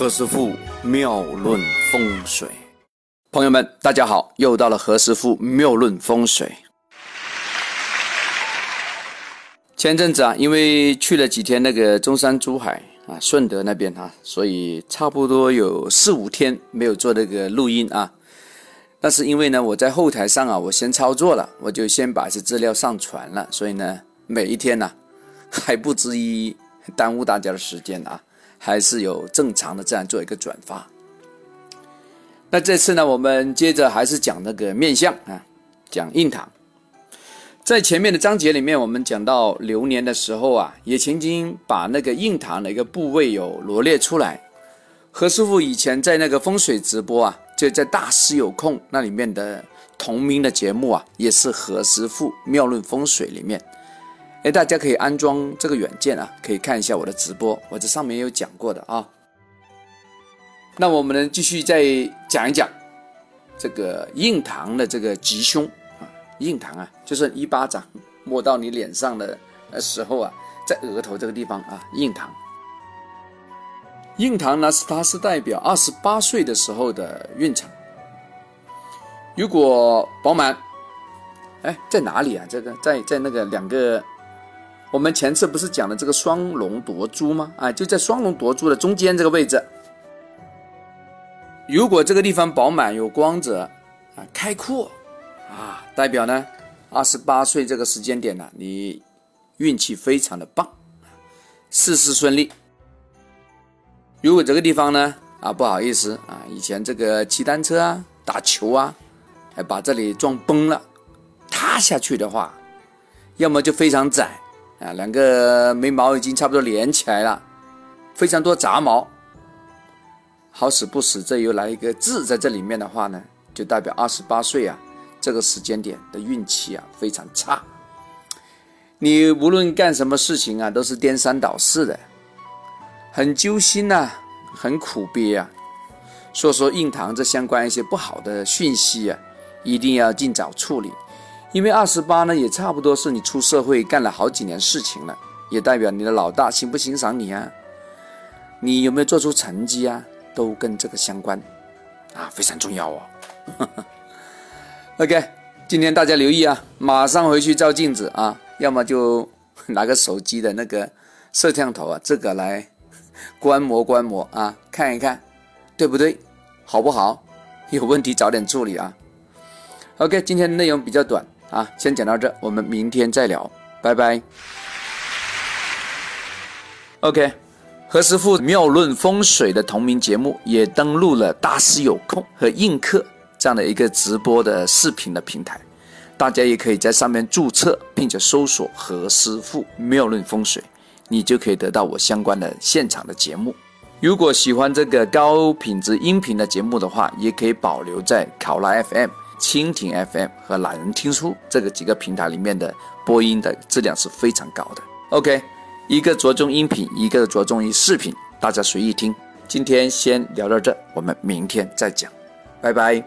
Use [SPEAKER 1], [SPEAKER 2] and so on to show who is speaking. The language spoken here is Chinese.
[SPEAKER 1] 何师傅妙论风水，朋友们，大家好，又到了何师傅妙论风水。前阵子啊，因为去了几天那个中山、珠海啊、顺德那边啊，所以差不多有四五天没有做那个录音啊。但是因为呢，我在后台上啊，我先操作了，我就先把这资料上传了，所以呢，每一天呢，还不至于耽误大家的时间啊，还是有正常的这样做一个转发。那这次呢，我们接着还是讲那个面相啊，讲印堂。在前面的章节里面，我们讲到流年的时候啊，也曾经把那个印堂的一个部位有罗列出来。何师傅以前在那个风水直播啊。就在大师有空那里面的同名的节目啊，也是何师傅妙论风水里面，哎，大家可以安装这个软件啊，可以看一下我的直播，我这上面有讲过的啊。那我们呢，继续再讲一讲这个印堂的这个吉凶啊，印堂啊，就是一巴掌摸到你脸上的时候啊，在额头这个地方啊，印堂。印堂呢，是它是代表二十八岁的时候的运程。如果饱满，哎，在哪里啊？这个在在那个两个，我们前次不是讲了这个双龙夺珠吗？啊，就在双龙夺珠的中间这个位置。如果这个地方饱满有光泽啊，开阔啊，代表呢，二十八岁这个时间点呢，你运气非常的棒，事事顺利。如果这个地方呢，啊不好意思啊，以前这个骑单车啊、打球啊，还把这里撞崩了，塌下去的话，要么就非常窄啊，两个眉毛已经差不多连起来了，非常多杂毛，好死不死，这又来一个痣在这里面的话呢，就代表二十八岁啊这个时间点的运气啊非常差，你无论干什么事情啊，都是颠三倒四的。很揪心呐，很苦憋啊，所以说印堂这相关一些不好的讯息啊，一定要尽早处理。因为二十八呢，也差不多是你出社会干了好几年事情了，也代表你的老大欣不欣赏你啊，你有没有做出成绩啊，都跟这个相关啊，非常重要哦。OK，今天大家留意啊，马上回去照镜子啊，要么就拿个手机的那个摄像头啊，这个来。观摩观摩啊，看一看，对不对？好不好？有问题早点处理啊。OK，今天内容比较短啊，先讲到这，我们明天再聊，拜拜。OK，何师傅妙论风水的同名节目也登录了大师有空和映客这样的一个直播的视频的平台，大家也可以在上面注册，并且搜索何师傅妙论风水。你就可以得到我相关的现场的节目。如果喜欢这个高品质音频的节目的话，也可以保留在考拉 FM、蜻蜓 FM 和懒人听书这个几个平台里面的播音的质量是非常高的。OK，一个着重音频，一个着重于视频，大家随意听。今天先聊到这，我们明天再讲，拜拜。